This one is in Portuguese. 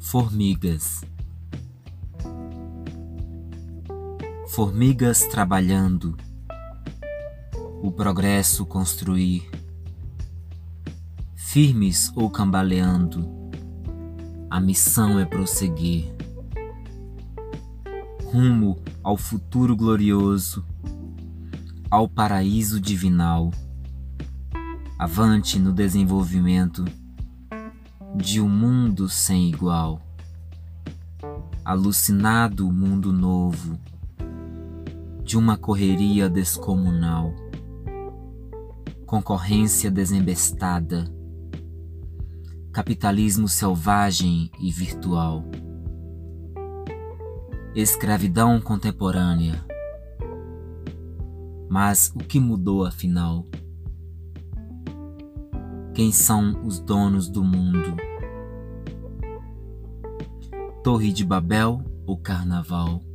Formigas. Formigas trabalhando, o progresso construir, firmes ou cambaleando, a missão é prosseguir, rumo ao futuro glorioso, ao paraíso divinal, avante no desenvolvimento de um mundo sem igual. Alucinado mundo novo, de uma correria descomunal, concorrência desembestada, capitalismo selvagem e virtual, escravidão contemporânea. Mas o que mudou afinal? Quem são os donos do mundo? Torre de Babel ou Carnaval?